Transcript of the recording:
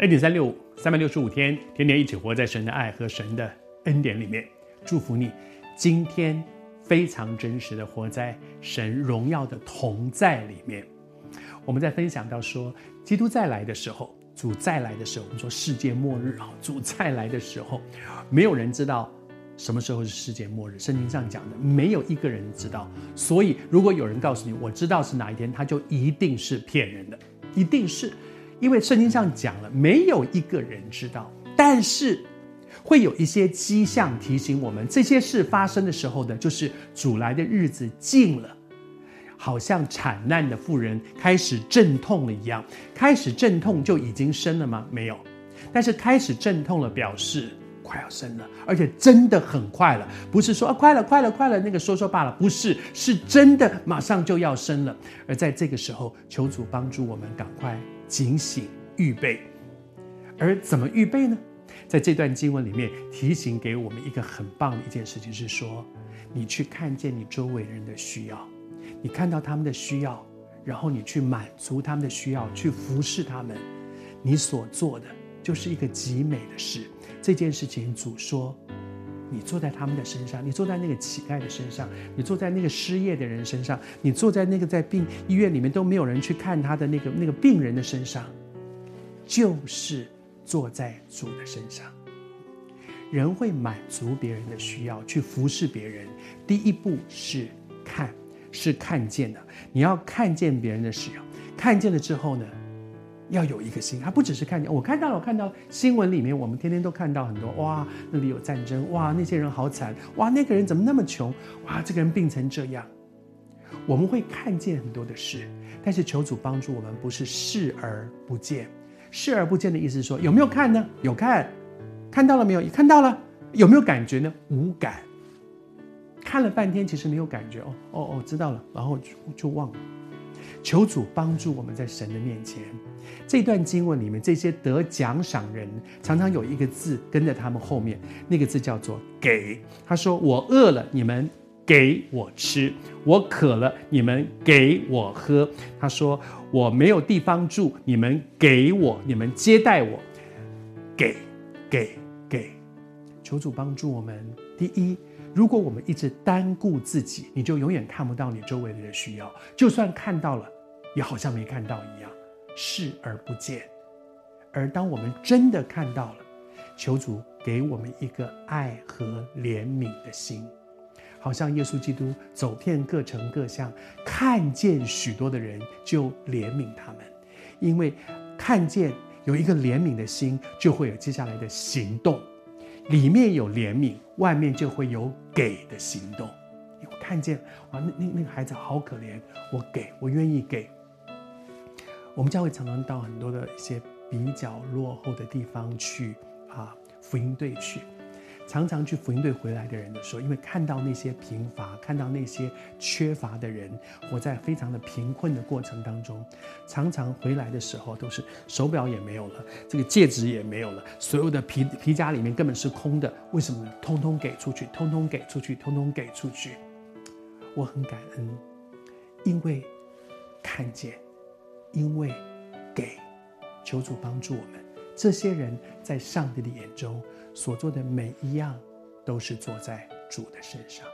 恩典三六五，三百六十五天，天天一起活在神的爱和神的恩典里面。祝福你，今天非常真实的活在神荣耀的同在里面。我们在分享到说，基督再来的时候，主再来的时候，我们说世界末日啊，主再来的时候，没有人知道什么时候是世界末日。圣经上讲的，没有一个人知道。所以，如果有人告诉你我知道是哪一天，他就一定是骗人的，一定是。因为圣经上讲了，没有一个人知道，但是会有一些迹象提醒我们，这些事发生的时候呢，就是主来的日子近了，好像产难的妇人开始阵痛了一样。开始阵痛就已经生了吗？没有，但是开始阵痛了，表示快要生了，而且真的很快了，不是说啊快了快了快了那个说说罢了，不是，是真的马上就要生了。而在这个时候，求主帮助我们赶快。警醒预备，而怎么预备呢？在这段经文里面提醒给我们一个很棒的一件事情，是说，你去看见你周围人的需要，你看到他们的需要，然后你去满足他们的需要，去服侍他们，你所做的就是一个极美的事。这件事情，主说。你坐在他们的身上，你坐在那个乞丐的身上，你坐在那个失业的人身上，你坐在那个在病医院里面都没有人去看他的那个那个病人的身上，就是坐在主的身上。人会满足别人的需要，去服侍别人。第一步是看，是看见的。你要看见别人的需要，看见了之后呢？要有一个心，他不只是看见，我看到了，我看到新闻里面，我们天天都看到很多，哇，那里有战争，哇，那些人好惨，哇，那个人怎么那么穷，哇，这个人病成这样，我们会看见很多的事，但是求主帮助我们，不是视而不见，视而不见的意思是说，有没有看呢？有看，看到了没有？看到了，有没有感觉呢？无感，看了半天，其实没有感觉，哦哦哦，知道了，然后就就忘了。求主帮助我们在神的面前。这段经文里面，这些得奖赏人常常有一个字跟在他们后面，那个字叫做“给”。他说：“我饿了，你们给我吃；我渴了，你们给我喝。”他说：“我没有地方住，你们给我，你们接待我。”给，给，求主帮助我们。第一，如果我们一直单顾自己，你就永远看不到你周围的人需要，就算看到了，也好像没看到一样。视而不见，而当我们真的看到了，求主给我们一个爱和怜悯的心，好像耶稣基督走遍各城各巷，看见许多的人就怜悯他们，因为看见有一个怜悯的心，就会有接下来的行动，里面有怜悯，外面就会有给的行动。我看见哇，那那那个孩子好可怜，我给，我愿意给。我们教会常常到很多的一些比较落后的地方去啊，福音队去，常常去福音队回来的人的时候，因为看到那些贫乏，看到那些缺乏的人活在非常的贫困的过程当中，常常回来的时候都是手表也没有了，这个戒指也没有了，所有的皮皮夹里面根本是空的。为什么呢？通通给出去，通通给出去，通通给出去。我很感恩，因为看见。因为给，求主帮助我们。这些人在上帝的眼中所做的每一样，都是做在主的身上。